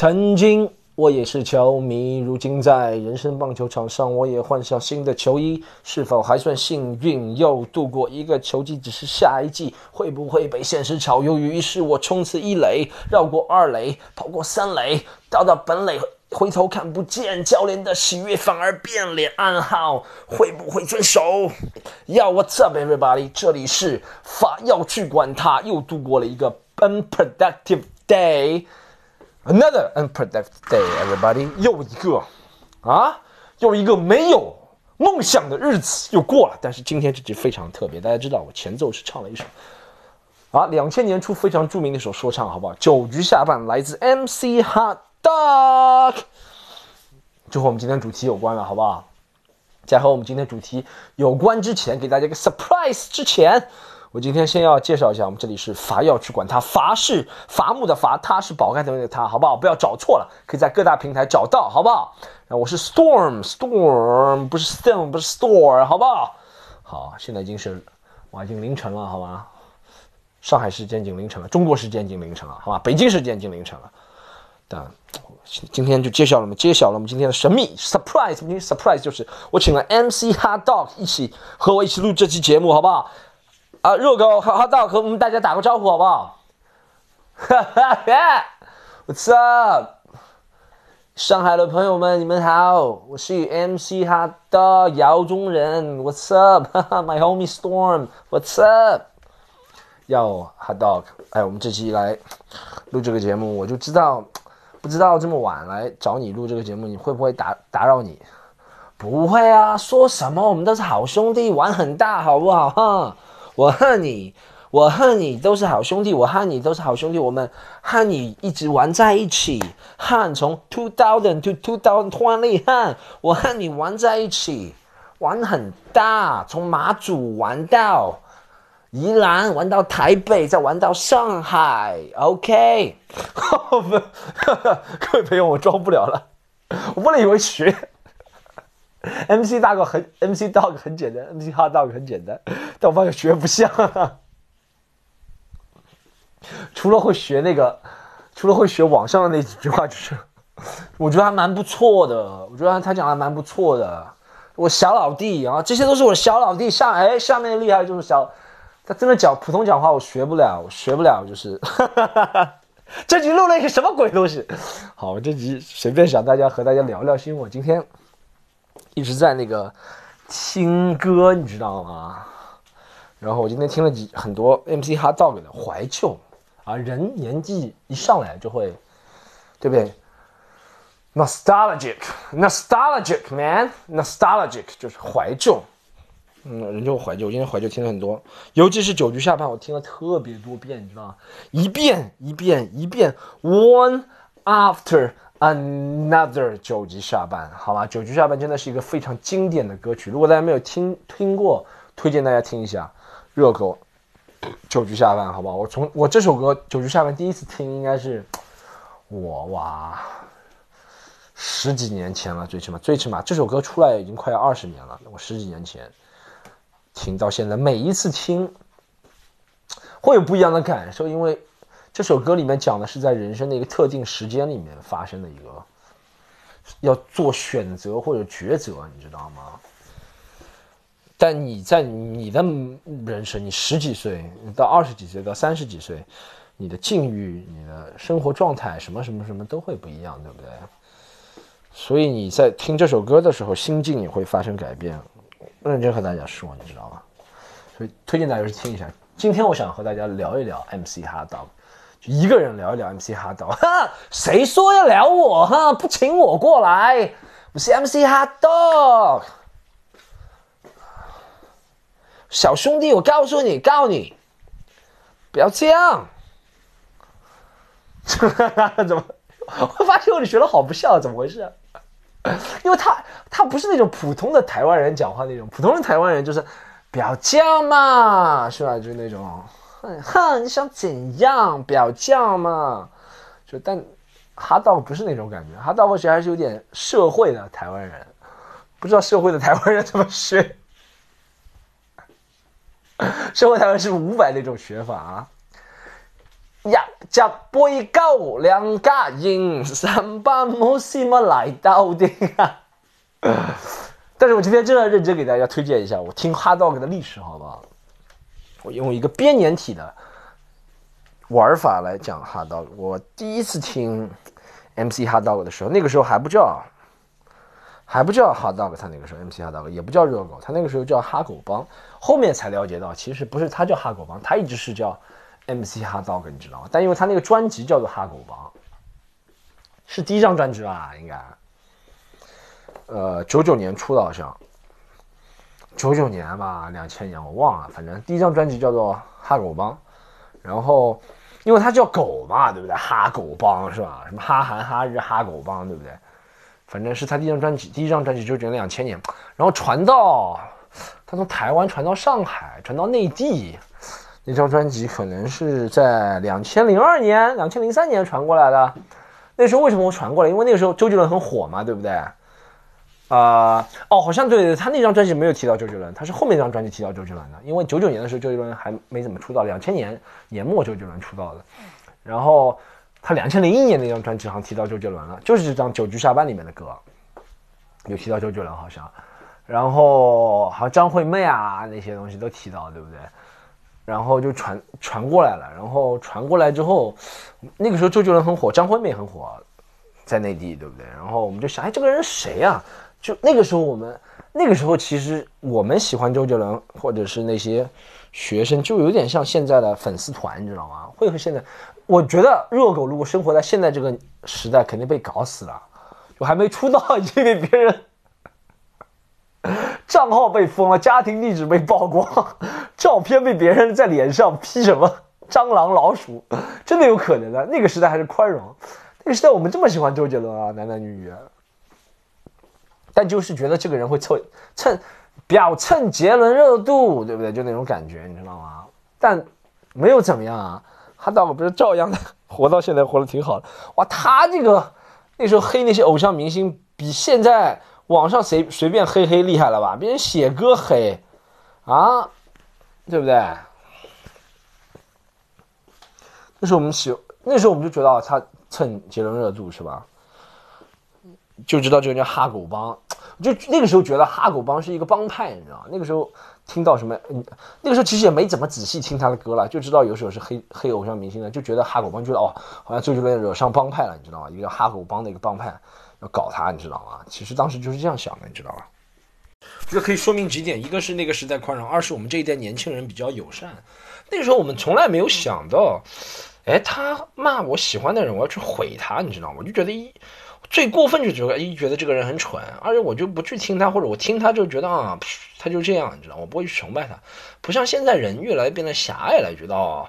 曾经我也是球迷，如今在人生棒球场上，我也换上新的球衣，是否还算幸运？又度过一个球季，只是下一季会不会被现实炒鱿鱼？于是我冲刺一垒，绕过二垒，跑过三垒，到到本垒，回头看不见教练的喜悦，反而变脸。暗号会不会遵守？要 What's up, everybody？这里是法要去管他，又度过了一个 unproductive day。Another unproductive day, everybody，又一个啊，又一个没有梦想的日子又过了。但是今天这集非常特别，大家知道我前奏是唱了一首啊，两千年初非常著名的一首说唱，好不好？九局下半来自 MC Hot Dog，就和我们今天主题有关了，好不好？在和我们今天主题有关之前，给大家一个 surprise。之前。我今天先要介绍一下，我们这里是伐要去管它，伐是伐木的伐，它是宝盖头那个它，好不好？不要找错了，可以在各大平台找到，好不好？然后我是 Storm，Storm 不是 Storm，不是 Store，好不好？好，现在已经是哇，已经凌晨了，好吗？上海时间已经凌晨了，中国时间已经凌晨了，好吧？北京时间已经凌晨了。但今天就揭晓了吗？揭晓了我们今天的神秘 surprise，今天 surprise 就是我请了 MC Hot Dog 一起和我一起录这期节目，好不好？啊，热狗，好好到和我们大家打个招呼好不好？哈哈哈，What's up？上海的朋友们，你们好，我是 MC 哈的姚中人，What's up？My homie Storm，What's up？要 Hot Dog，哎，我们这期来录这个节目，我就知道，不知道这么晚来找你录这个节目，你会不会打打扰你？不会啊，说什么？我们都是好兄弟，玩很大，好不好？哈。我恨你，我恨你都是好兄弟，我恨你都是好兄弟，我们和你一直玩在一起。汉从 two thousand to two thousand twenty，汉，我和你玩在一起，玩很大，从马祖玩到宜兰，玩到台北，再玩到上海。OK，各位朋友，我装不了了，我不能以为学。MC 大哥很，MC Dog 很简单，MC Hot Dog 很简单，但我发现学不像。除了会学那个，除了会学网上的那几句话，就是我觉得还蛮不错的。我觉得他讲的蛮不错的。我小老弟啊，这些都是我小老弟。下哎，下面厉害就是小，他真的讲普通讲话，我学不了，学不了，就是 这集录了一个什么鬼东西？好，这集随便想大家和大家聊聊新闻。今天。一直在那个听歌，你知道吗？然后我今天听了几很多 MC 哈造给的怀旧啊，人年纪一上来就会，对不对？Nostalgic，Nostalgic man，Nostalgic 就是怀旧，嗯，人就怀旧。我今天怀旧听了很多，尤其是九局下半，我听了特别多遍，你知道吗？一遍一遍一遍，one after。Another 九局下半，好吧，九局下半真的是一个非常经典的歌曲。如果大家没有听听过，推荐大家听一下《热狗》九局下半，好不好？我从我这首歌九局下半第一次听，应该是我哇十几年前了，最起码最起码这首歌出来已经快要二十年了。我十几年前听到现在，每一次听会有不一样的感受，因为。这首歌里面讲的是在人生的一个特定时间里面发生的一个要做选择或者抉择，你知道吗？但你在你的人生，你十几岁到二十几岁到三十几岁，你的境遇、你的生活状态，什么什么什么都会不一样，对不对？所以你在听这首歌的时候，心境也会发生改变。认真和大家说，你知道吗？所以推荐大家去听一下。今天我想和大家聊一聊 MC 哈达。就一个人聊一聊 MC 哈豆，哈，谁说要聊我哈？不请我过来，我是 MC 哈豆，小兄弟，我告诉你，告你，不要这样。怎么？我发现我你学的好不像，怎么回事？因为他他不是那种普通的台湾人讲话那种，普通的台湾人就是不要这样嘛，是吧？就是那种。哼哼，你想怎样？不要叫嘛！就但哈道不是那种感觉，哈道我觉得还是有点社会的台湾人，不知道社会的台湾人怎么学。社会台湾是五百那种学法啊。一只杯高，两家人，三把木西么来到的啊！但是我今天真的认真给大家推荐一下，我听 Hard Dog 的历史，好不好？用一个编年体的玩法来讲 Hard Dog。我第一次听 MC Hard Dog 的时候，那个时候还不叫还不叫 h a r d o g 他那个时候 MC Hard Dog 也不叫热狗，他那个时候叫哈狗帮。后面才了解到，其实不是他叫哈狗帮，他一直是叫 MC Hard Dog，你知道吗？但因为他那个专辑叫做哈狗帮，是第一张专辑吧？应该。呃，九九年出的，好像九九年吧，两千年我忘了，反正第一张专辑叫做《哈狗帮》，然后因为它叫狗嘛，对不对？哈狗帮是吧？什么哈韩哈日哈狗帮，对不对？反正是他第一张专辑，第一张专辑九九年两千年，然后传到他从台湾传到上海，传到内地，那张专辑可能是在两千零二年、两千零三年传过来的。那时候为什么会传过来？因为那个时候周杰伦很火嘛，对不对？啊哦，好像对他那张专辑没有提到周杰伦，他是后面那张专辑提到周杰伦的。因为九九年的时候周杰伦还没怎么出道，两千年年末周杰伦出道的。然后他两千零一年那张专辑好像提到周杰伦了，就是这张《九局下班》里面的歌有提到周杰伦好像。然后好像张惠妹啊那些东西都提到，对不对？然后就传传过来了，然后传过来之后，那个时候周杰伦很火，张惠妹很火，在内地，对不对？然后我们就想，哎，这个人谁呀？就那个时候，我们那个时候其实我们喜欢周杰伦，或者是那些学生，就有点像现在的粉丝团，你知道吗？会和现在，我觉得热狗如果生活在现在这个时代，肯定被搞死了。就还没出道，已经被别人账号被封了，家庭地址被曝光，照片被别人在脸上 P 什么蟑螂、老鼠，真的有可能的。那个时代还是宽容，那个时代我们这么喜欢周杰伦啊，男男女女。但就是觉得这个人会蹭蹭，表蹭杰伦热度，对不对？就那种感觉，你知道吗？但没有怎么样啊，他倒不是照样的活到现在，活得挺好的。哇，他这个那时候黑那些偶像明星，比现在网上随随便黑黑厉害了吧？别人写歌黑啊，对不对？那时候我们喜，那时候我们就觉得他蹭杰伦热度是吧？就知道这个叫哈狗帮，就那个时候觉得哈狗帮是一个帮派，你知道吗？那个时候听到什么，嗯，那个时候其实也没怎么仔细听他的歌了，就知道有首是黑黑偶像明星的，就觉得哈狗帮，觉得哦，好像周杰伦惹上帮派了，你知道吗？一个叫哈狗帮的一个帮派要搞他，你知道吗？其实当时就是这样想的，你知道吧？这可以说明几点，一个是那个时代宽容，二是我们这一代年轻人比较友善。那个时候我们从来没有想到，哎，他骂我喜欢的人，我要去毁他，你知道吗？就觉得一。最过分就觉得一觉得这个人很蠢，而且我就不去听他，或者我听他就觉得啊，他就这样，你知道，我不会去崇拜他。不像现在人越来越变得狭隘了，觉得哦，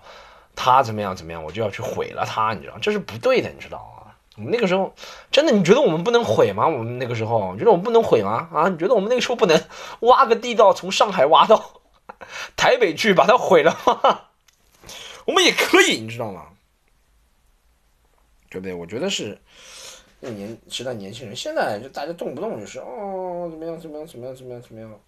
他怎么样怎么样，我就要去毁了他，你知道，这是不对的，你知道吗？我们那个时候真的，你觉得我们不能毁吗？我们那个时候你觉得我们不能毁吗？啊，你觉得我们那个时候不能挖个地道从上海挖到 台北去把它毁了吗？我们也可以，你知道吗？对不对？我觉得是。那年时代年轻人，现在就大家动不动就是哦怎么样怎么样怎么样怎么样怎么样，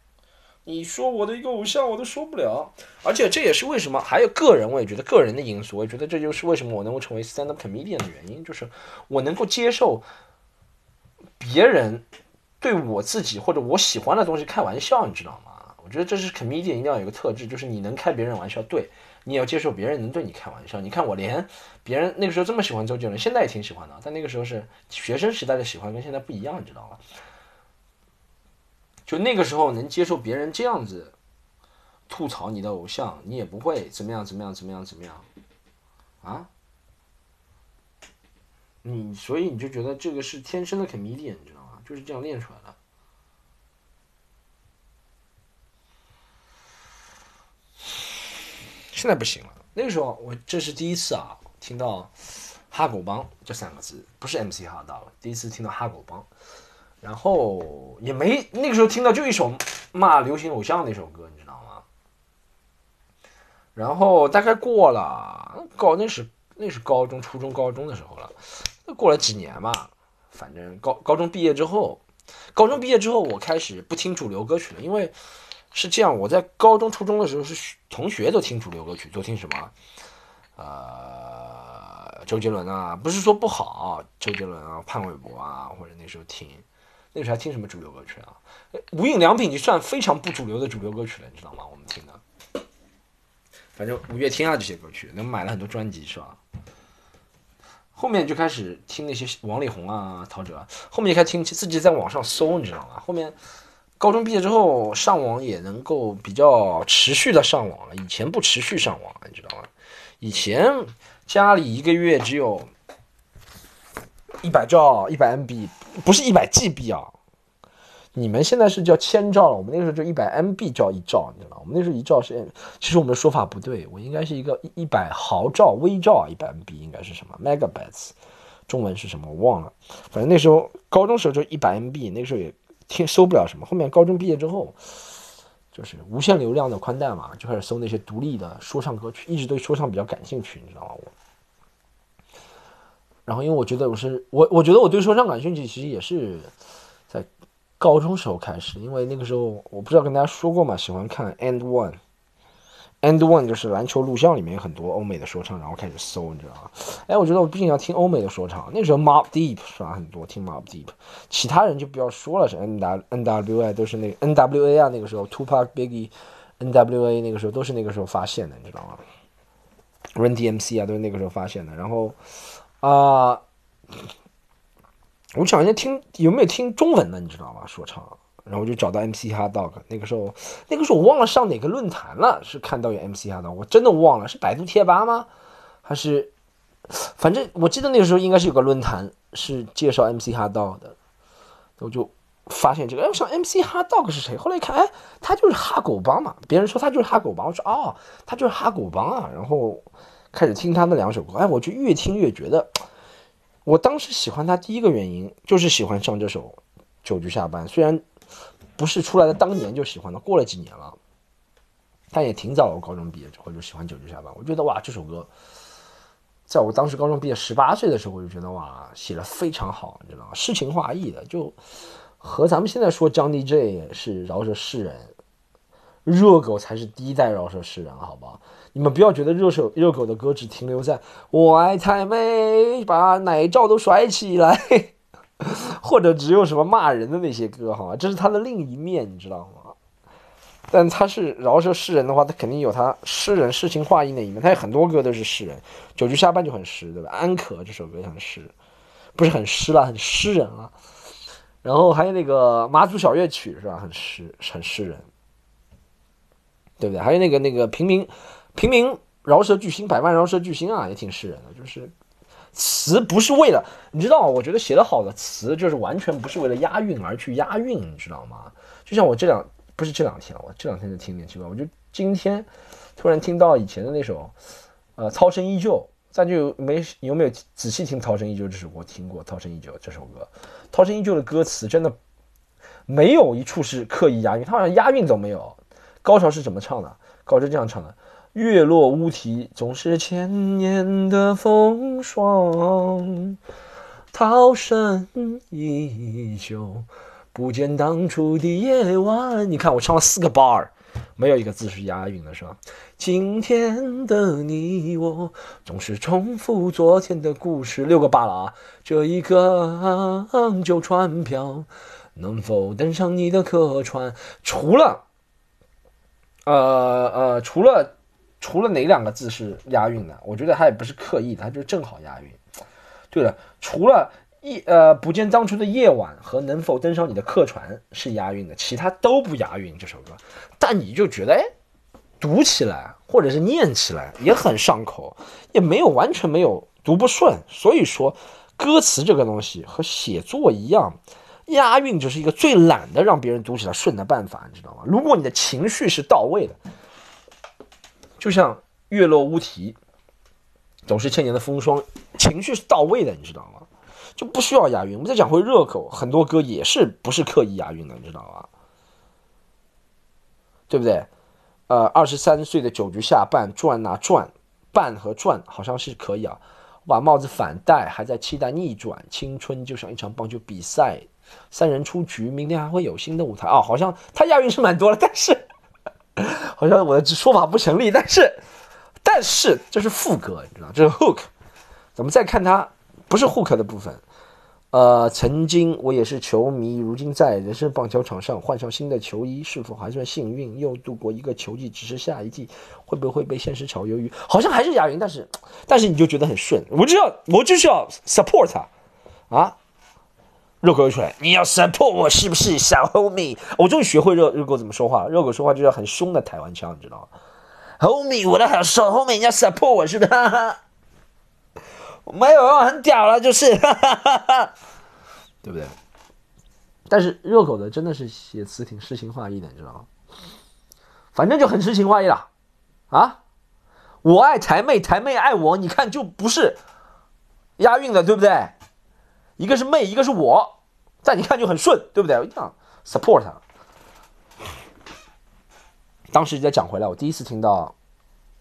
你说我的一个偶像我都说不了，而且这也是为什么还有个人，我也觉得个人的因素，我也觉得这就是为什么我能够成为 stand up comedian 的原因，就是我能够接受别人对我自己或者我喜欢的东西开玩笑，你知道吗？我觉得这是 comedian 一定要有个特质，就是你能开别人玩笑，对。你也要接受别人能对你开玩笑。你看我连别人那个时候这么喜欢周杰伦，现在也挺喜欢的，但那个时候是学生时代的喜欢，跟现在不一样，你知道吗？就那个时候能接受别人这样子吐槽你的偶像，你也不会怎么样怎么样怎么样怎么样啊？你所以你就觉得这个是天生的 comedian，你知道吗？就是这样练出来的。现在不行了。那个时候我这是第一次啊，听到“哈狗帮”这三个字，不是 MC 哈到了，第一次听到“哈狗帮”，然后也没那个时候听到就一首骂流行偶像那首歌，你知道吗？然后大概过了高那是那是高中、初中、高中的时候了，那过了几年吧，反正高高中毕业之后，高中毕业之后我开始不听主流歌曲了，因为。是这样，我在高中、初中的时候是同学都听主流歌曲，都听什么？呃，周杰伦啊，不是说不好，周杰伦啊，潘玮柏啊，或者那时候听，那时候还听什么主流歌曲啊？无印良品就算非常不主流的主流歌曲了，你知道吗？我们听的，反正五月天啊这些歌曲，那买了很多专辑是吧？后面就开始听那些王力宏啊、陶喆，后面就开始听自己在网上搜，你知道吗？后面。高中毕业之后，上网也能够比较持续的上网了。以前不持续上网，你知道吗？以前家里一个月只有一百兆、一百 MB，不是一百 GB 啊。你们现在是叫千兆了，我们那个时候就一百 MB 兆一兆，你知道吗？我们那时候一兆是，其实我们的说法不对，我应该是一个一百毫兆微兆，一百 MB 应该是什么 Megabytes，中文是什么我忘了。反正那时候高中时候就一百 MB，那个时候也。听收不了什么，后面高中毕业之后，就是无限流量的宽带嘛，就开始搜那些独立的说唱歌曲，一直对说唱比较感兴趣，你知道吗？我，然后因为我觉得我是我，我觉得我对说唱感兴趣，其实也是在高中时候开始，因为那个时候我不知道跟大家说过嘛，喜欢看 And One。And One 就是篮球录像里面有很多欧美的说唱，然后开始搜，你知道吗？哎，我觉得我毕竟要听欧美的说唱，那时候 Mob Deep 是吧？很多听 Mob Deep，其他人就不要说了，是 N W N W A 都是那 N W A 啊，那个时候 Tupac Biggie，N W A 那个时候都是那个时候发现的，你知道吗？Run D M C 啊，都是那个时候发现的。然后啊，我想一下听有没有听中文的，你知道吗？说唱。然后我就找到 MC 哈 Dog，那个时候，那个时候我忘了上哪个论坛了，是看到有 MC 哈 Dog，我真的忘了是百度贴吧吗？还是，反正我记得那个时候应该是有个论坛是介绍 MC 哈 Dog 的，我就发现这个，哎，我想 MC 哈 Dog 是谁？后来一看，哎，他就是哈狗帮嘛，别人说他就是哈狗帮，我说哦，他就是哈狗帮啊，然后开始听他的两首歌，哎，我就越听越觉得，我当时喜欢他第一个原因就是喜欢上这首《九局下班》，虽然。不是出来的当年就喜欢的，过了几年了，但也挺早。我高中毕业之后就喜欢《九局下班》，我觉得哇，这首歌，在我当时高中毕业十八岁的时候，我就觉得哇，写的非常好，你知道吗？诗情画意的，就和咱们现在说 Johnny J 是饶舌诗人，热狗才是第一代饶舌诗人，好不好？你们不要觉得热手热狗的歌只停留在我爱太美，把奶罩都甩起来。或者只有什么骂人的那些歌哈，这是他的另一面，你知道吗？但他是饶舌诗人的话，他肯定有他诗人诗情画意那一面。他有很多歌都是诗人，九局下半就很诗，对吧？安可这首歌很诗，不是很诗了，很诗人了。然后还有那个马祖小乐曲是吧？很诗，很诗人，对不对？还有那个那个平民平民饶舌巨星，百万饶舌巨星啊，也挺诗人的，就是。词不是为了，你知道？我觉得写的好的词就是完全不是为了押韵而去押韵，你知道吗？就像我这两不是这两天，我这两天就听点奇怪，我就今天突然听到以前的那首，呃，《涛声依旧》，咱就没有没有仔细听《涛声依旧》这首歌？听过《涛声依旧》这首歌，《涛声依旧》的歌词真的没有一处是刻意押韵，他好像押韵都没有。高潮是怎么唱的？高潮这样唱的。月落乌啼，总是千年的风霜。涛声依旧，不见当初的夜晚。你看，我唱了四个 bar，没有一个字是押韵的，是吧？今天的你我，总是重复昨天的故事。六个八了啊！这一个旧船票，能否登上你的客船？除了，呃呃，除了。除了哪两个字是押韵的？我觉得他也不是刻意的，他就正好押韵。对了，除了夜呃不见当初的夜晚和能否登上你的客船是押韵的，其他都不押韵。这首歌，但你就觉得哎，读起来或者是念起来也很上口，也没有完全没有读不顺。所以说，歌词这个东西和写作一样，押韵就是一个最懒的让别人读起来顺的办法，你知道吗？如果你的情绪是到位的。就像月落乌啼，总是千年的风霜，情绪是到位的，你知道吗？就不需要押韵。我们再讲回热狗，很多歌也是不是刻意押韵的，你知道吗？对不对？呃，二十三岁的酒局下半转啊转，半和转好像是可以啊。把帽子反戴，还在期待逆转。青春就像一场棒球比赛，三人出局，明天还会有新的舞台啊。好像他押韵是蛮多了，但是。好像我的说法不成立，但是，但是这是副歌，你知道，这是 hook。咱们再看它不是 hook 的部分。呃，曾经我也是球迷，如今在人生棒球场上换上新的球衣，是否还算幸运？又度过一个球季，只是下一季会不会被现实炒鱿鱼？好像还是押韵，但是但是你就觉得很顺。我就要我就是要 support 他啊！热狗出来，你要 support 我是不是小 homie？我终于学会热热狗怎么说话了。热狗说话就要很凶的台湾腔，你知道吗？homie，我的好手 homie，你要 support 我是不是？没有，很屌了，就是，对不对？但是热狗的真的是写词挺诗情画意的，你知道吗？反正就很诗情画意了，啊，我爱台妹，台妹爱我，你看就不是押韵的，对不对？一个是妹，一个是我，在你看就很顺，对不对？我一样 support 他。当时再讲回来，我第一次听到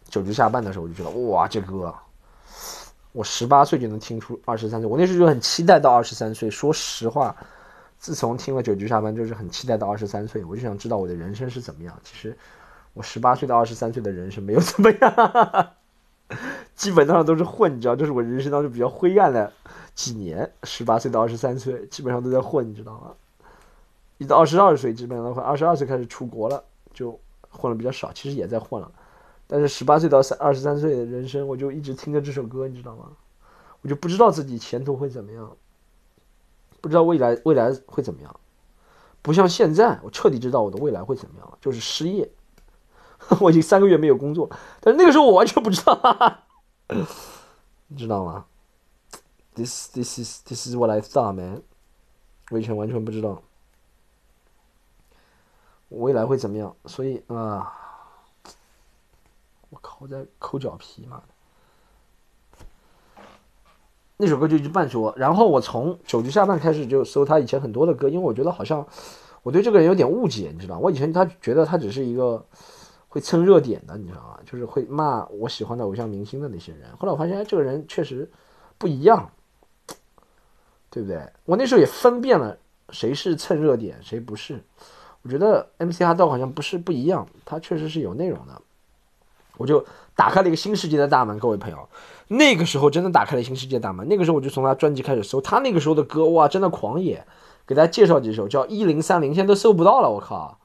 《九局下半》的时候，我就觉得哇，这歌。我十八岁就能听出二十三岁，我那时候就很期待到二十三岁。说实话，自从听了九局下班，就是很期待到二十三岁。我就想知道我的人生是怎么样。其实，我十八岁到二十三岁的人生没有怎么样，基本上都是混，你知道，就是我人生当中比较灰暗的几年。十八岁到二十三岁，基本上都在混，你知道吗？一到二十二岁，基本上的话，二十二岁开始出国了，就混了比较少。其实也在混了。但是十八岁到三二十三岁的人生，我就一直听着这首歌，你知道吗？我就不知道自己前途会怎么样，不知道未来未来会怎么样，不像现在，我彻底知道我的未来会怎么样了，就是失业。我已经三个月没有工作，但是那个时候我完全不知道，你知道吗？This this is this is what I thought, man。我以前完全不知道未来会怎么样，所以啊。我靠！我在抠脚皮嘛。那首歌就一直伴随我，然后我从九级下半开始就搜他以前很多的歌，因为我觉得好像我对这个人有点误解，你知道我以前他觉得他只是一个会蹭热点的，你知道吗？就是会骂我喜欢的偶像明星的那些人。后来我发现，哎，这个人确实不一样，对不对？我那时候也分辨了谁是蹭热点，谁不是。我觉得 MC 哈道好像不是不一样，他确实是有内容的。我就打开了一个新世界的大门，各位朋友，那个时候真的打开了新世界大门。那个时候我就从他专辑开始搜，他那个时候的歌哇，真的狂野。给大家介绍几首，叫一零三零，现在都搜不到了，我靠！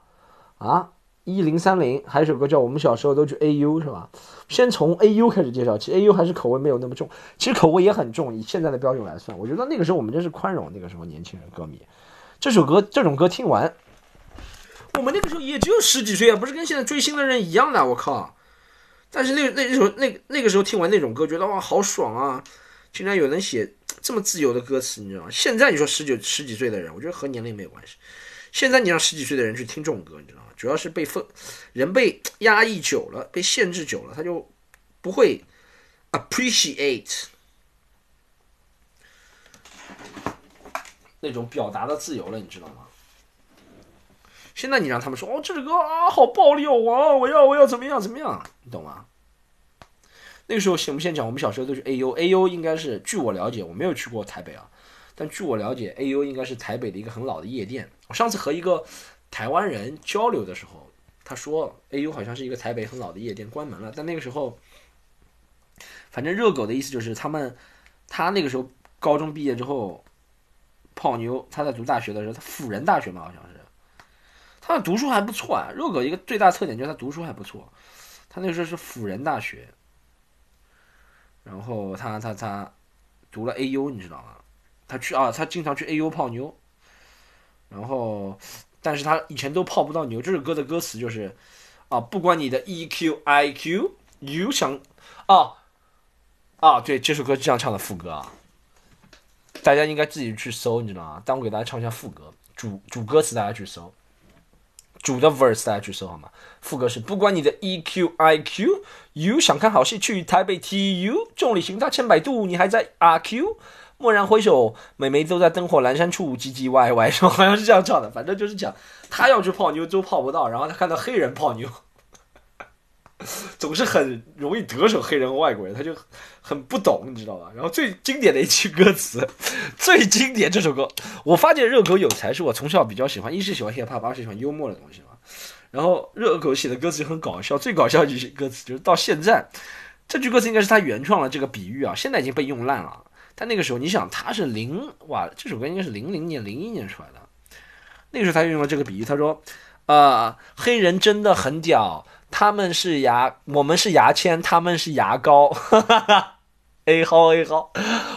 啊，一零三零，还有一首歌叫我们小时候都去 AU 是吧？先从 AU 开始介绍，其实 AU 还是口味没有那么重，其实口味也很重，以现在的标准来算，我觉得那个时候我们真是宽容，那个时候年轻人歌迷，这首歌这种歌听完，我们那个时候也只有十几岁啊，不是跟现在追星的人一样的，我靠！但是那那时候那那个时候听完那种歌，觉得哇好爽啊！竟然有人写这么自由的歌词，你知道吗？现在你说十九十几岁的人，我觉得和年龄没有关系。现在你让十几岁的人去听这种歌，你知道吗？主要是被封人被压抑久了，被限制久了，他就不会 appreciate 那种表达的自由了，你知道吗？现在你让他们说哦，这首歌啊，好暴力哦，我我要我要怎么样怎么样，你懂吗？那个时候，先不先讲，我们小时候都是 AU，AU 应该是，据我了解，我没有去过台北啊，但据我了解，AU 应该是台北的一个很老的夜店。我上次和一个台湾人交流的时候，他说 AU 好像是一个台北很老的夜店，关门了。但那个时候，反正热狗的意思就是他们，他那个时候高中毕业之后泡妞，他在读大学的时候，他辅仁大学嘛，好像是。他的读书还不错啊，热狗一个最大特点就是他读书还不错。他那时候是辅仁大学，然后他他他读了 AU，你知道吗？他去啊，他经常去 AU 泡妞，然后但是他以前都泡不到妞。这首歌的歌词就是啊，不管你的 EQ、IQ，you 想啊啊，对，这首歌这样唱的副歌啊，大家应该自己去搜，你知道吗？但我给大家唱一下副歌，主主歌词大家去搜。主的 verse 大家去搜好吗？副歌是不管你的 EQ IQ，you 想看好戏去台北 TU，众里寻他千百度，你还在 RQ，蓦然回首，美眉都在灯火阑珊处唧唧歪歪，是吧？好像是这样唱的，反正就是讲他要去泡妞都泡不到，然后他看到黑人泡妞。总是很容易得手黑人和外国人，他就很不懂，你知道吧？然后最经典的一句歌词，最经典这首歌，我发现热狗有才是我从小比较喜欢，一是喜欢 hiphop，二是喜欢幽默的东西嘛。然后热狗写的歌词就很搞笑，最搞笑一句歌词就是到现在，这句歌词应该是他原创的这个比喻啊，现在已经被用烂了。但那个时候，你想他是零哇，这首歌应该是零零年、零一年出来的。那个时候他用了这个比喻，他说：“呃，黑人真的很屌，他们是牙，我们是牙签，他们是牙膏。哈哈 ”A 号 A 号，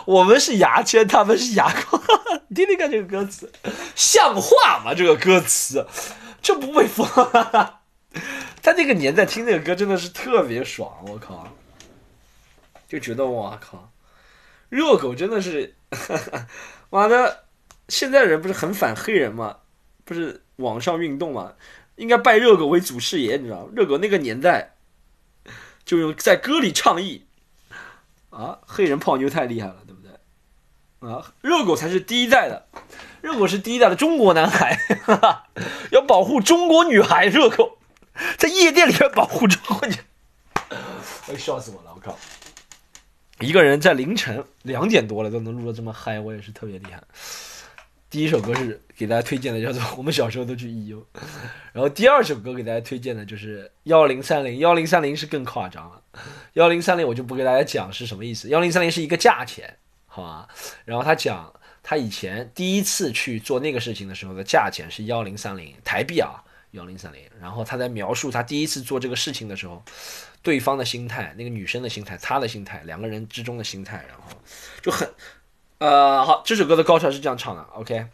我们是牙签，他们是牙膏。你听听看这个歌词，像话吗？这个歌词，这不被封？他那个年代听那个歌真的是特别爽，我靠，就觉得我靠。热狗真的是，妈的！现在人不是很反黑人吗？不是网上运动吗？应该拜热狗为祖师爷，你知道吗？热狗那个年代，就用在歌里倡议啊，黑人泡妞太厉害了，对不对？啊，热狗才是第一代的，热狗是第一代的中国男孩，哈 哈要保护中国女孩。热狗在夜店里面保护中国女，哎，笑死我了！我靠。一个人在凌晨两点多了都能录的这么嗨，我也是特别厉害。第一首歌是给大家推荐的，叫做《我们小时候都去 EU》，然后第二首歌给大家推荐的就是幺零三零，幺零三零是更夸张了。幺零三零我就不给大家讲是什么意思，幺零三零是一个价钱，好吧？然后他讲他以前第一次去做那个事情的时候的价钱是幺零三零台币啊，幺零三零。然后他在描述他第一次做这个事情的时候。对方的心态，那个女生的心态，他的心态，两个人之中的心态，然后就很，呃，好，这首歌的高潮是这样唱的，OK，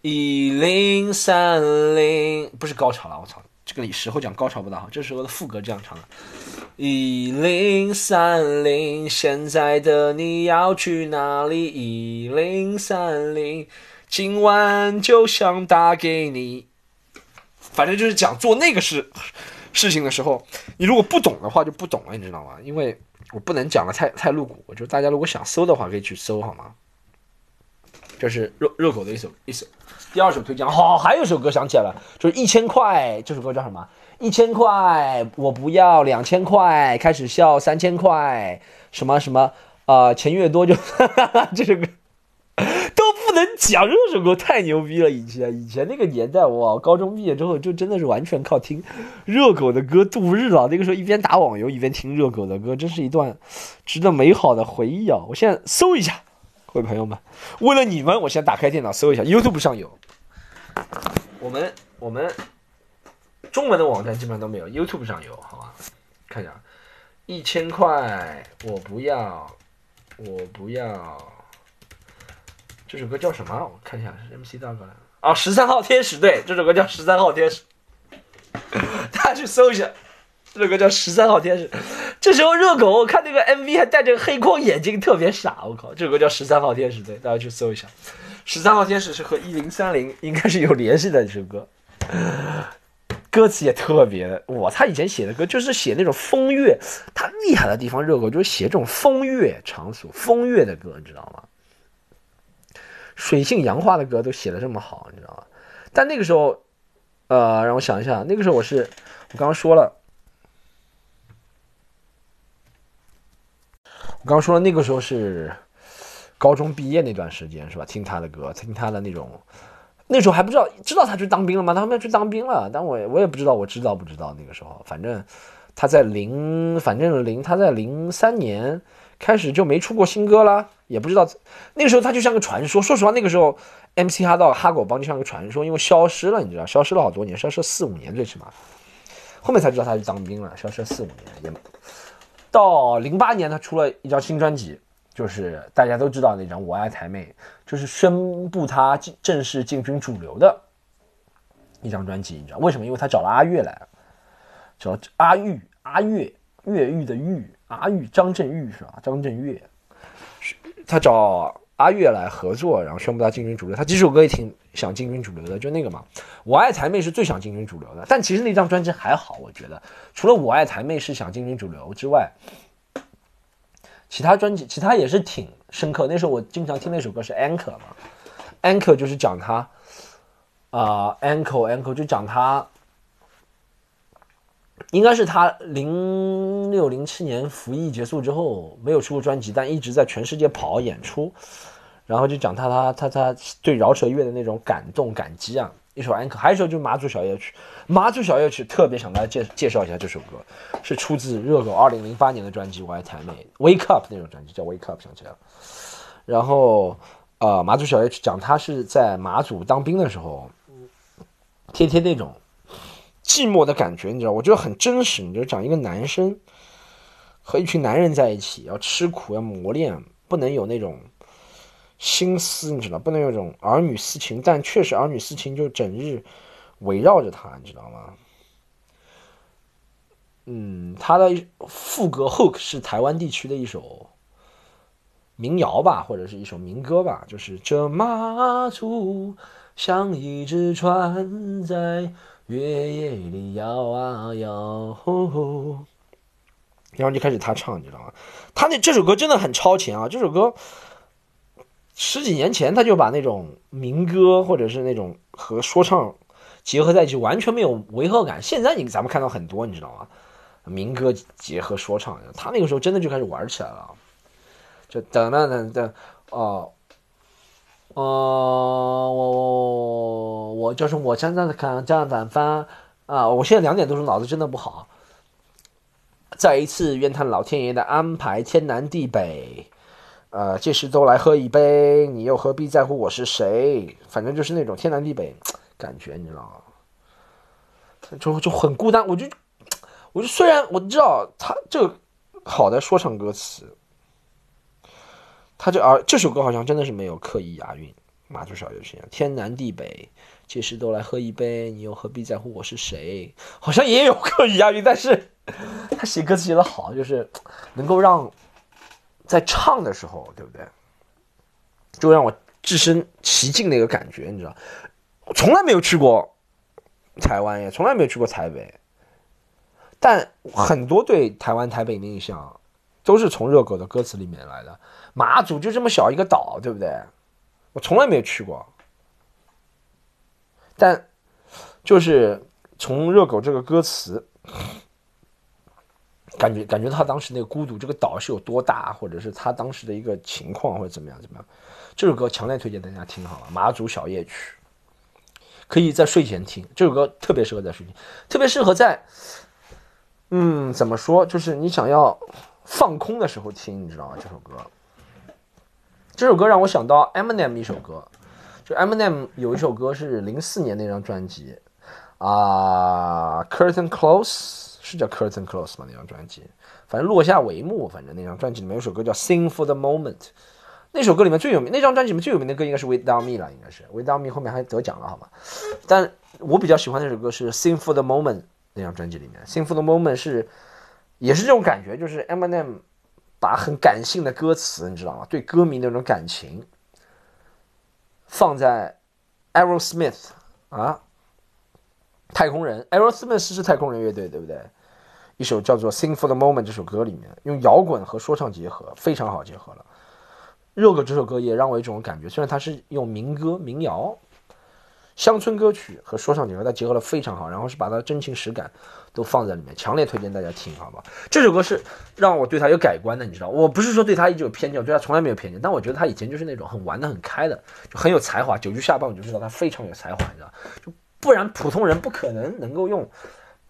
一零三零不是高潮了，我操，这个时候讲高潮不大好，这时候的副歌这样唱的，一零三零，现在的你要去哪里？一零三零，今晚就想打给你，反正就是讲做那个事。事情的时候，你如果不懂的话就不懂了，你知道吗？因为我不能讲的太太露骨，就大家如果想搜的话可以去搜，好吗？这是热热狗的一首一首，第二首推荐。好，还有首歌想起来了，就是一千块，这首歌叫什么？一千块，我不要两千块，开始笑三千块，什么什么啊？钱越多就 这首歌。讲这首歌太牛逼了！以前以前那个年代，我高中毕业之后就真的是完全靠听热狗的歌度日了。那个时候一边打网游一边听热狗的歌，真是一段值得美好的回忆啊！我现在搜一下，各位朋友们，为了你们，我先打开电脑搜一下，YouTube 上有。我们我们中文的网站基本上都没有，YouTube 上有，好吧？看一下，一千块，我不要，我不要。这首歌叫什么？我看一下，是 MC 大哥啊，十三号天使对，这首歌叫十三号天使，大家去搜一下，这首歌叫十三号天使。这时候热狗，我看那个 MV 还戴着黑框眼镜，特别傻。我靠，这首歌叫十三号天使对，大家去搜一下，十三号天使是和一零三零应该是有联系的这首歌，歌词也特别的哇，他以前写的歌就是写那种风月，他厉害的地方，热狗就是写这种风月场所、风月的歌，你知道吗？水性杨花的歌都写的这么好，你知道吗？但那个时候，呃，让我想一下，那个时候我是，我刚刚说了，我刚刚说了，那个时候是高中毕业那段时间，是吧？听他的歌，听他的那种，那时候还不知道，知道他去当兵了吗？他们要去当兵了，但我我也不知道，我知道不知道？那个时候，反正他在零，反正零，他在零三年。开始就没出过新歌了，也不知道那个时候他就像个传说。说实话，那个时候 MC 哈到哈狗帮就像个传说，因为消失了，你知道，消失了好多年，消失了四五年最起码。后面才知道他去当兵了，消失四五年也。到零八年他出了一张新专辑，就是大家都知道那张《我爱台妹》，就是宣布他进正式进军主流的一张专辑。你知道为什么？因为他找了阿月来，找阿玉阿月越狱的玉。阿玉张震岳是吧？张震岳，他找阿岳来合作，然后宣布他进军主流。他几首歌也挺想进军主流的，就那个嘛，《我爱台妹》是最想进军主流的。但其实那张专辑还好，我觉得除了《我爱台妹》是想进军主流之外，其他专辑其他也是挺深刻。那时候我经常听那首歌是《Anchor》嘛，《Anchor》就是讲他啊，《Anchor》《Anchor》就讲他。应该是他零六零七年服役结束之后没有出过专辑，但一直在全世界跑演出，然后就讲他他他他对饶舌乐的那种感动感激啊，一首安可，还有一首就是马祖小夜曲。马祖小夜曲特别想大家介介绍一下这首歌，是出自热狗二零零八年的专辑《我爱台妹》，Wake Up 那种专辑叫 Wake Up，想起来了。然后，呃，马祖小夜曲讲他是在马祖当兵的时候，天天那种寂寞的感觉，你知道，我觉得很真实。你就讲一个男生和一群男人在一起，要吃苦，要磨练，不能有那种。心思你知道，不能有种儿女私情，但确实儿女私情就整日围绕着他，你知道吗？嗯，他的副歌 hook 是台湾地区的一首民谣吧，或者是一首民歌吧，就是这马祖像一只船在月夜里摇啊摇，然后就开始他唱，你知道吗？他那这首歌真的很超前啊，这首歌。十几年前，他就把那种民歌或者是那种和说唱结合在一起，完全没有违和感。现在你咱们看到很多，你知道吗？民歌结合说唱，他那个时候真的就开始玩起来了。就等等等等，哦，哦，呃我我我就是我现在看这样反翻啊！我现在两点多钟脑子真的不好。再一次怨叹老天爷的安排，天南地北。呃，届时都来喝一杯，你又何必在乎我是谁？反正就是那种天南地北感觉，你知道吗？就就很孤单。我就，我就虽然我知道他这个好的说唱歌词，他这而这首歌好像真的是没有刻意押韵。马头小游行，天南地北，届时都来喝一杯，你又何必在乎我是谁？好像也有刻意押韵，但是 他写歌词写的好，就是能够让。在唱的时候，对不对？就让我置身其境那个感觉，你知道？我从来没有去过台湾，也从来没有去过台北，但很多对台湾、台北的印象都是从热狗的歌词里面来的。马祖就这么小一个岛，对不对？我从来没有去过，但就是从热狗这个歌词。感觉感觉他当时那个孤独，这个岛是有多大，或者是他当时的一个情况，或者怎么样怎么样？这首歌强烈推荐大家听，好了，《马祖小夜曲》，可以在睡前听。这首歌特别适合在睡前，特别适合在，嗯，怎么说？就是你想要放空的时候听，你知道吗？这首歌，这首歌让我想到 Eminem 一首歌，就 Eminem 有一首歌是零四年那张专辑啊，《Curtain Close》。是叫 Curtain Close 吗？那张专辑，反正落下帷幕。反正那张专辑里面有首歌叫 Sing for the Moment，那首歌里面最有名，那张专辑里面最有名的歌应该是 Without Me 了，应该是 Without Me 后面还得奖了，好吗？但我比较喜欢那首歌是 Sing for the Moment 那张专辑里面，Sing for the Moment 是也是这种感觉，就是 Eminem 把很感性的歌词，你知道吗？对歌迷那种感情放在 Aerosmith 啊。太空人，Aerosmith 是太空人乐队，对不对？一首叫做《Sing for the Moment》这首歌里面，用摇滚和说唱结合，非常好结合了。热狗这首歌也让我有一种感觉，虽然它是用民歌、民谣、乡村歌曲和说唱结合，它结合的非常好，然后是把它真情实感都放在里面，强烈推荐大家听，好吧？这首歌是让我对他有改观的，你知道，我不是说对他一直有偏见，我对他从来没有偏见，但我觉得他以前就是那种很玩的很开的，就很有才华。九局下半我就知道他非常有才华，你知道，就。不然普通人不可能能够用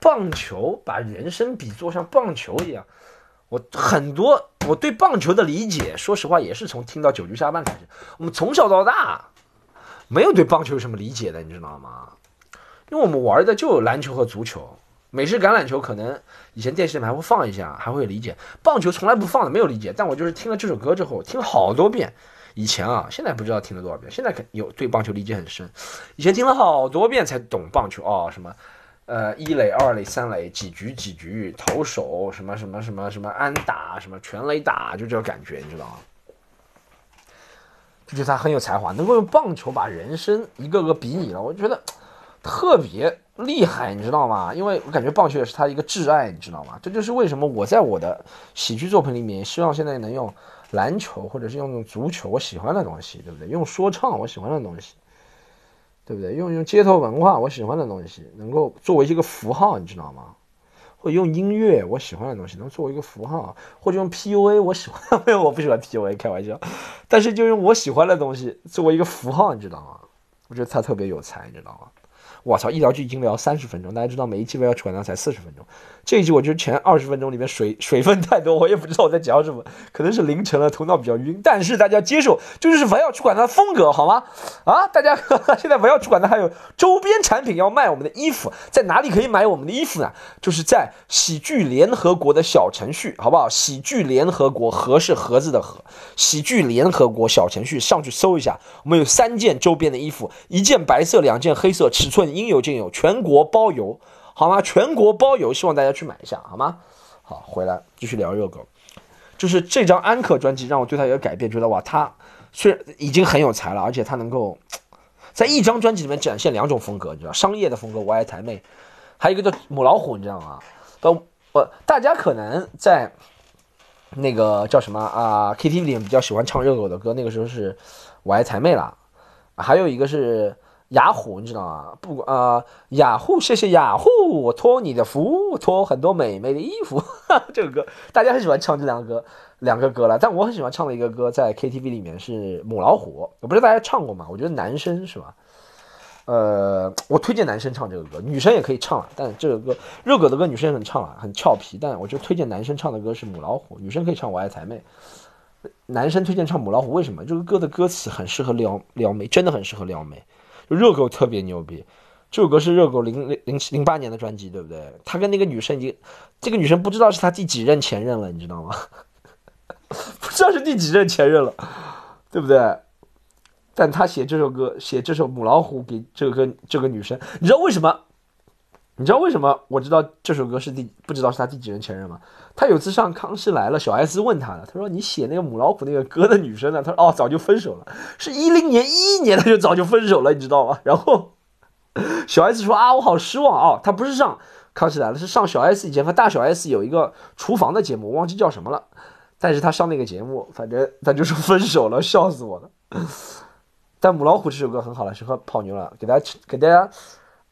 棒球把人生比作像棒球一样。我很多我对棒球的理解，说实话也是从听到九局下半开始。我们从小到大没有对棒球有什么理解的，你知道吗？因为我们玩的就有篮球和足球，美式橄榄球可能以前电视里面还会放一下，还会有理解。棒球从来不放的，没有理解。但我就是听了这首歌之后，听了好多遍。以前啊，现在不知道听了多少遍。现在肯有对棒球理解很深，以前听了好多遍才懂棒球哦。什么，呃，一垒、二垒、三垒，几局几局，投手什么什么什么什么安打，什么全垒打，就这个感觉，你知道吗？就觉得他很有才华，能够用棒球把人生一个个比拟了，我觉得特别厉害，你知道吗？因为我感觉棒球也是他一个挚爱，你知道吗？这就是为什么我在我的喜剧作品里面，希望现在能用。篮球，或者是用那种足球，我喜欢的东西，对不对？用说唱，我喜欢的东西，对不对？用用街头文化，我喜欢的东西，能够作为一个符号，你知道吗？或用音乐，我喜欢的东西，能作为一个符号，或者用 PUA，我喜欢，没有，我不喜欢 PUA，开玩笑。但是就用我喜欢的东西作为一个符号，你知道吗？我觉得他特别有才，你知道吗？我操，一聊剧已经聊三十分钟，大家知道每一期《围绕主管家》才四十分钟，这一集我觉得前二十分钟里面水水分太多，我也不知道我在讲什么，可能是凌晨了，头脑比较晕。但是大家接受，就是不要去管它的风格，好吗？啊，大家 现在不要去管它还有周边产品要卖，我们的衣服在哪里可以买我们的衣服呢？就是在喜剧联合国的小程序，好不好？喜剧联合国，盒是盒子的盒，喜剧联合国小程序上去搜一下，我们有三件周边的衣服，一件白色，两件黑色，尺寸。应有尽有，全国包邮，好吗？全国包邮，希望大家去买一下，好吗？好，回来继续聊热狗，就是这张安可专辑让我对他有改变，觉得哇，他虽然已经很有才了，而且他能够在一张专辑里面展现两种风格，你知道，商业的风格，我爱台妹，还有一个叫母老虎，你知道吗？呃，我大家可能在那个叫什么啊 KTV 里面比较喜欢唱热狗的歌，那个时候是我爱台妹啦，还有一个是。雅虎，你知道吗？不啊，雅虎，谢谢雅虎，我托你的福，托很多美美的衣服哈。这个歌大家很喜欢唱这两个歌，两个歌了。但我很喜欢唱的一个歌，在 KTV 里面是母老虎，我不知道大家唱过吗？我觉得男生是吧？呃，我推荐男生唱这个歌，女生也可以唱啊。但这个歌热狗的歌女生也能唱啊，很俏皮。但我就推荐男生唱的歌是母老虎，女生可以唱我爱财妹。男生推荐唱母老虎，为什么？这个歌的歌词很适合撩撩妹，真的很适合撩妹。热狗特别牛逼，这首歌是热狗零零零零八年的专辑，对不对？他跟那个女生已经，这个女生不知道是他第几任前任了，你知道吗？不知道是第几任前任了，对不对？但他写这首歌，写这首母老虎给这个这个女生，你知道为什么？你知道为什么我知道这首歌是第不知道是他第几任前任吗？他有次上《康熙来了》，小 S 问他了，他说：“你写那个母老虎那个歌的女生呢？”他说：“哦，早就分手了，是一零年一一年他就早就分手了，你知道吗？” 然后小 S 说：“啊，我好失望啊！他不是上《康熙来了》，是上小 S 以前和大小 S 有一个厨房的节目，忘记叫什么了。但是他上那个节目，反正他就说分手了，笑死我了。但母老虎这首歌很好了，适合泡妞了，给大家给大家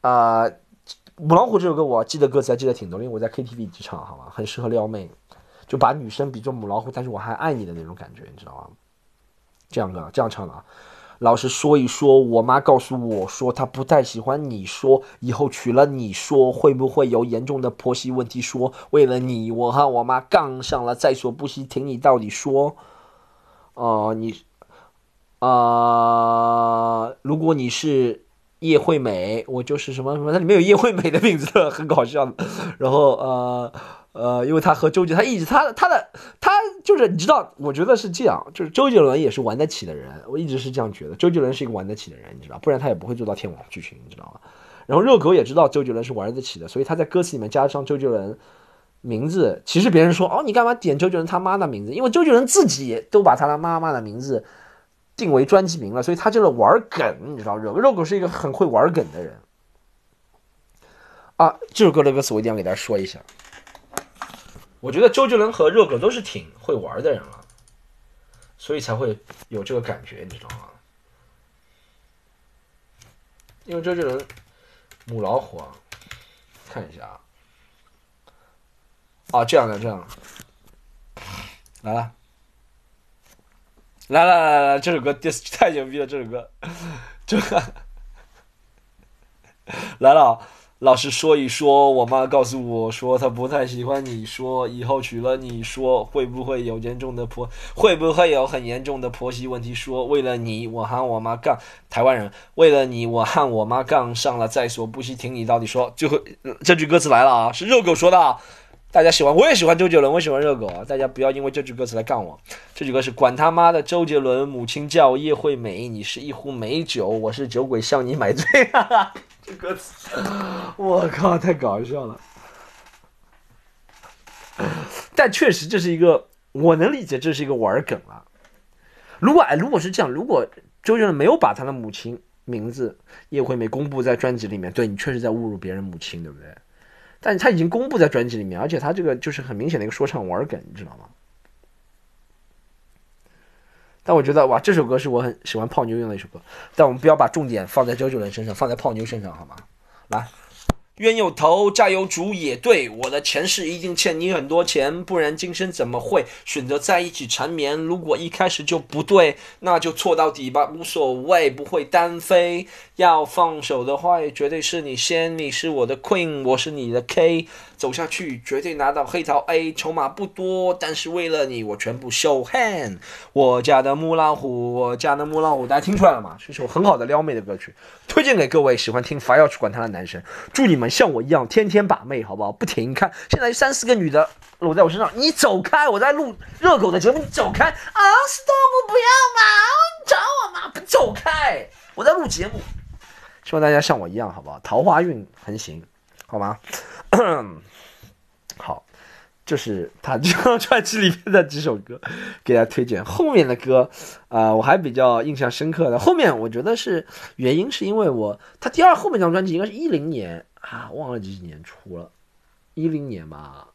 啊。”母老虎这首歌，我记得歌词还记得挺多，因为我在 KTV 一直唱，好吗？很适合撩妹，就把女生比作母老虎，但是我还爱你的那种感觉，你知道吗？这样的，这样唱的啊。老实说一说，我妈告诉我说，她不太喜欢你说以后娶了你说会不会有严重的婆媳问题？说为了你，我和我妈杠上了，在所不惜，听你到底说。哦，你啊，如果你是。叶惠美，我就是什么什么，它里面有叶惠美的名字，很搞笑。然后呃呃，因为他和周杰，他一直他他的他就是你知道，我觉得是这样，就是周杰伦也是玩得起的人，我一直是这样觉得，周杰伦是一个玩得起的人，你知道，不然他也不会做到天网剧情，你知道吗？然后热狗也知道周杰伦是玩得起的，所以他在歌词里面加上周杰伦名字，其实别人说哦，你干嘛点周杰伦他妈的名字？因为周杰伦自己都把他的妈妈的名字。定为专辑名了，所以他就是玩梗，你知道，肉肉狗是一个很会玩梗的人啊。这首歌的歌词我一定要给大家说一下。我觉得周杰伦和热狗都是挺会玩的人了，所以才会有这个感觉，你知道吗？因为周杰伦母老虎啊，看一下啊，啊，这样的，这样来了。来来来来，这首歌 太牛逼了！这首歌，这 个来了。老实说一说，我妈告诉我说，她不太喜欢你说以后娶了你说会不会有严重的婆，会不会有很严重的婆媳问题？说为了你，我和我妈杠。台湾人，为了你，我和我妈杠上了，在所不惜。听你到底说，最后这句歌词来了啊，是肉狗说的。啊大家喜欢，我也喜欢周杰伦，我也喜欢热狗啊！大家不要因为这句歌词来杠我。这句歌是管他妈的周杰伦，母亲叫叶惠美，你是一壶美酒，我是酒鬼向你买醉。哈哈，这歌词，我靠，太搞笑了。但确实这是一个，我能理解这是一个玩梗啊。如果哎，如果是这样，如果周杰伦没有把他的母亲名字叶惠美公布在专辑里面，对你确实在侮辱别人母亲，对不对？但他已经公布在专辑里面，而且他这个就是很明显的一个说唱玩梗，你知道吗？但我觉得哇，这首歌是我很喜欢泡妞用的一首歌。但我们不要把重点放在周杰伦身上，放在泡妞身上好吗？来，冤有头，债有主，也对。我的前世一定欠你很多钱，不然今生怎么会选择在一起缠绵？如果一开始就不对，那就错到底吧，无所谓，不会单飞。要放手的话，也绝对是你先。你是我的 queen，我是你的 k，走下去绝对拿到黑桃 a。筹码不多，但是为了你，我全部 show hand。我家的母老虎，我家的母老虎，大家听出来了吗？是一首很好的撩妹的歌曲，推荐给各位喜欢听凡要去管他的男生。祝你们。像我一样天天把妹，好不好？不停看，现在三四个女的搂在我身上，你走开！我在录热狗的节目，你走开啊！Stop！不要嘛！找我嘛？不走开！我在录节目，希望大家像我一样，好不好？桃花运横行，好吗？好，这是他这张专辑里面的几首歌，给大家推荐。后面的歌，啊，我还比较印象深刻的。后面我觉得是原因，是因为我他第二后面张专辑应该是一零年。啊，忘了几几年出了，一零年吧，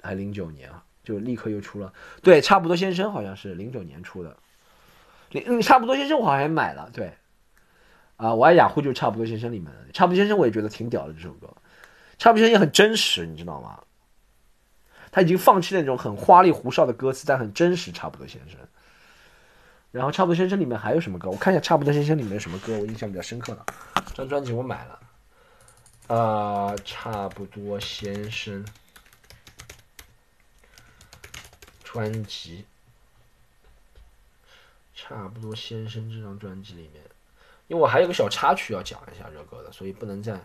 还零九年啊，就立刻又出了。对，差不多先生好像是零九年出的，零，差不多先生我好像也买了。对，啊，我爱雅虎就是差不多先生里面的，差不多先生我也觉得挺屌的这首歌，差不多先生也很真实，你知道吗？他已经放弃那种很花里胡哨的歌词，但很真实。差不多先生，然后差不多先生里面还有什么歌？我看一下差不多先生里面有什么歌，我印象比较深刻的。这张专辑我买了。啊，差不多先生专辑，差不多先生这张专辑里面，因为我还有个小插曲要讲一下这歌的，所以不能在。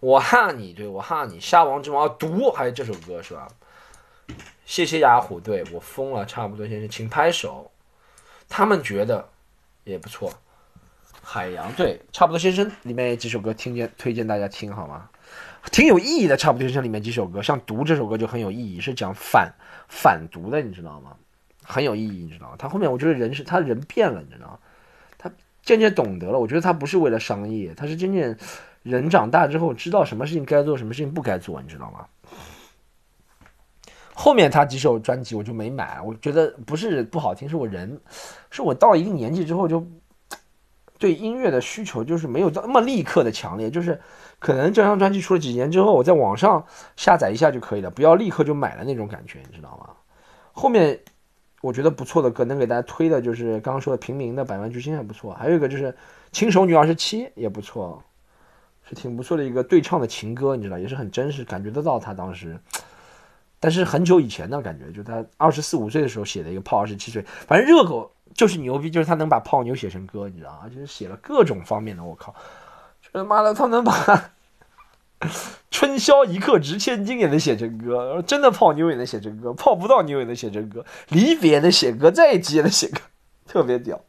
我哈你，对我哈你，虾王之王毒，还有这首歌是吧？谢谢雅虎，对我疯了，差不多先生，请拍手，他们觉得也不错。海洋对，差不多先生里面几首歌，听见推荐大家听好吗？挺有意义的。差不多先生里面几首歌，像《毒》这首歌就很有意义，是讲反反毒的，你知道吗？很有意义，你知道吗？他后面我觉得人是他人变了，你知道吗？他渐渐懂得了。我觉得他不是为了商业，他是渐渐人长大之后知道什么事情该做，什么事情不该做，你知道吗？后面他几首专辑我就没买，我觉得不是不好听，是我人，是我到了一定年纪之后就。对音乐的需求就是没有那么立刻的强烈，就是可能这张专辑出了几年之后，我在网上下载一下就可以了，不要立刻就买了那种感觉，你知道吗？后面我觉得不错的歌能给大家推的就是刚刚说的《平民的百万巨星》还不错，还有一个就是《轻熟女二十七》也不错，是挺不错的一个对唱的情歌，你知道，也是很真实，感觉得到他当时，但是很久以前的感觉，就他二十四五岁的时候写的一个泡二十七岁，反正热狗。就是牛逼，就是他能把泡妞写成歌，你知道吗？就是写了各种方面的，我靠，他妈的，他能把 春宵一刻值千金也能写成歌，真的泡妞也能写成歌，泡不到妞也能写成歌，离别也能写歌，在一起也能写歌，特别屌。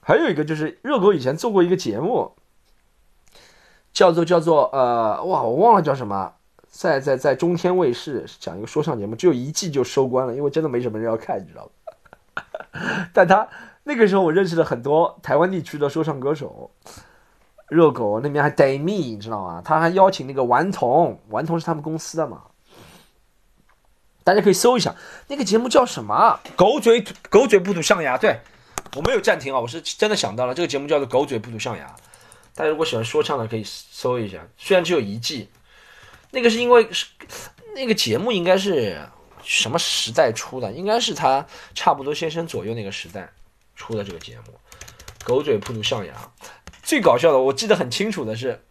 还有一个就是热狗以前做过一个节目，叫做叫做呃，哇，我忘了叫什么，在在在中天卫视讲一个说唱节目，只有一季就收官了，因为真的没什么人要看，你知道吗？但他那个时候，我认识了很多台湾地区的说唱歌手，热狗那边还 Day Me，你知道吗？他还邀请那个顽童，顽童是他们公司的嘛？大家可以搜一下那个节目叫什么？狗嘴狗嘴不吐象牙。对我没有暂停啊，我是真的想到了，这个节目叫做狗嘴不吐象牙。大家如果喜欢说唱的，可以搜一下。虽然只有一季，那个是因为是那个节目应该是。什么时代出的？应该是他差不多先生左右那个时代出的这个节目，《狗嘴不吐象牙》。最搞笑的，我记得很清楚的是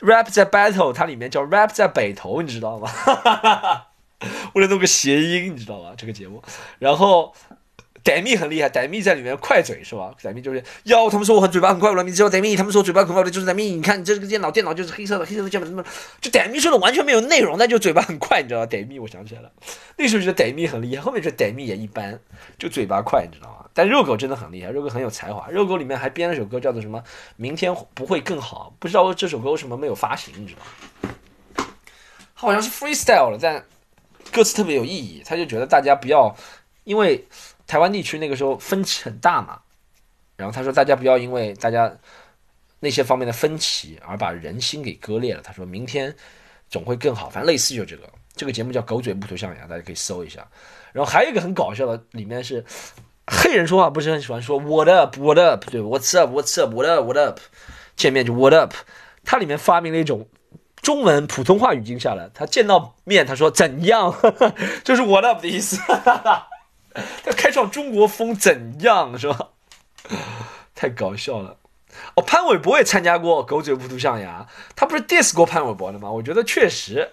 ，rap 在 battle，它里面叫 rap 在北头，你知道吗？为了弄个谐音，你知道吗？这个节目，然后。戴米很厉害，戴米在里面快嘴是吧？戴米就是哟，他们说我很嘴巴很快，我来名字叫戴米。他们说嘴巴很快的就是戴米。你看你这个电脑，电脑就是黑色的，黑色的键盘，怎么就戴米说的完全没有内容，但就嘴巴很快，你知道吗？戴米，我想起来了，那时候觉得戴米很厉害，后面觉得戴米也一般，就嘴巴快，你知道吗？但肉狗真的很厉害，肉狗很有才华，肉狗里面还编了首歌叫做什么？明天不会更好？不知道这首歌为什么没有发行，你知道吗？好像是 freestyle 了，但歌词特别有意义，他就觉得大家不要因为。台湾地区那个时候分歧很大嘛，然后他说大家不要因为大家那些方面的分歧而把人心给割裂了。他说明天总会更好，反正类似就这个。这个节目叫《狗嘴不吐象牙》，大家可以搜一下。然后还有一个很搞笑的，里面是黑人说话不是很喜欢说 What up, What up，对，What's up, What's up, What up, What up。见面就 What up？他里面发明了一种中文普通话语境下来，他见到面他说怎样，就是 What up 的意思。哈哈哈 他开创中国风怎样是吧？太搞笑了。哦，潘玮柏也参加过《狗嘴不吐象牙》，他不是 diss 过潘玮柏的吗？我觉得确实，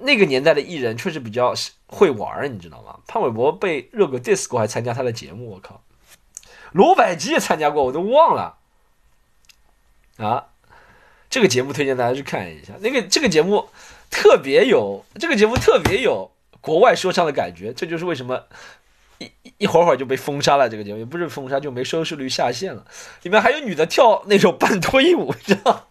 那个年代的艺人确实比较会玩你知道吗？潘玮柏被热狗 diss 过，还参加他的节目，我靠！罗百吉也参加过，我都忘了。啊，这个节目推荐大家去看一下。那个这个节目特别有，这个节目特别有国外说唱的感觉。这就是为什么一一会儿会儿就被封杀了。这个节目也不是封杀，就没收视率下线了。里面还有女的跳那种半脱衣舞，你知道？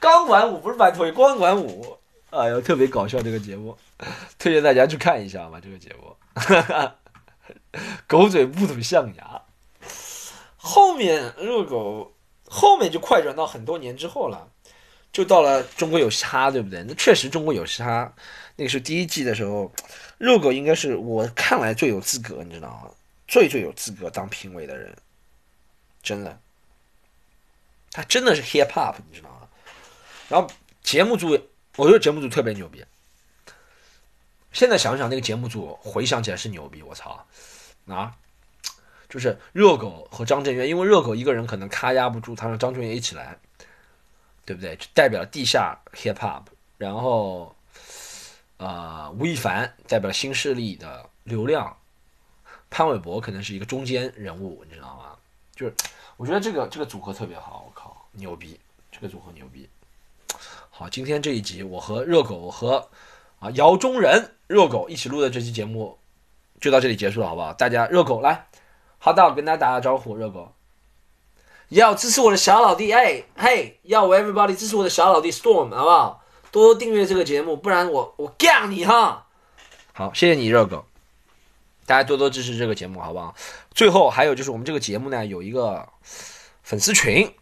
钢管舞不是半脱衣，钢管舞。哎呦，特别搞笑这个节目，推荐大家去看一下吧。这个节目，狗嘴不吐象牙。后面热狗。后面就快转到很多年之后了，就到了中国有嘻哈，对不对？那确实中国有嘻哈，那个是第一季的时候，热狗应该是我看来最有资格，你知道吗？最最有资格当评委的人，真的，他真的是 hip hop，你知道吗？然后节目组，我觉得节目组特别牛逼。现在想想那个节目组，回想起来是牛逼，我操，啊！就是热狗和张震岳，因为热狗一个人可能卡压不住，他让张震岳一起来，对不对？就代表地下 hip hop，然后，呃，吴亦凡代表新势力的流量，潘玮柏可能是一个中间人物，你知道吗？就是我觉得这个这个组合特别好，我靠，牛逼！这个组合牛逼。好，今天这一集我和热狗和啊姚中仁热狗一起录的这期节目就到这里结束了，好不好？大家热狗来。好的，我跟大家打个招呼，热狗，要支持我的小老弟，哎嘿，要我 everybody 支持我的小老弟 Storm，好不好？多多订阅这个节目，不然我我干你哈！好，谢谢你，热狗，大家多多支持这个节目，好不好？最后还有就是我们这个节目呢有一个粉丝群，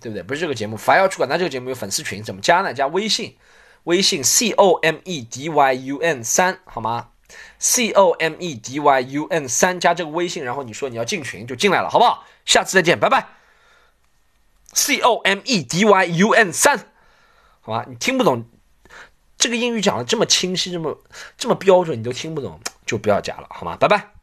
对不对？不是这个节目，凡要去管，他这个节目有粉丝群，怎么加呢？加微信，微信 c o m e d y u n 三，好吗？c o m e d y u n 三加这个微信，然后你说你要进群就进来了，好不好？下次再见，拜拜。c o m e d y u n 三，好吧？你听不懂这个英语讲的这么清晰，这么这么标准，你都听不懂，就不要加了，好吗？拜拜。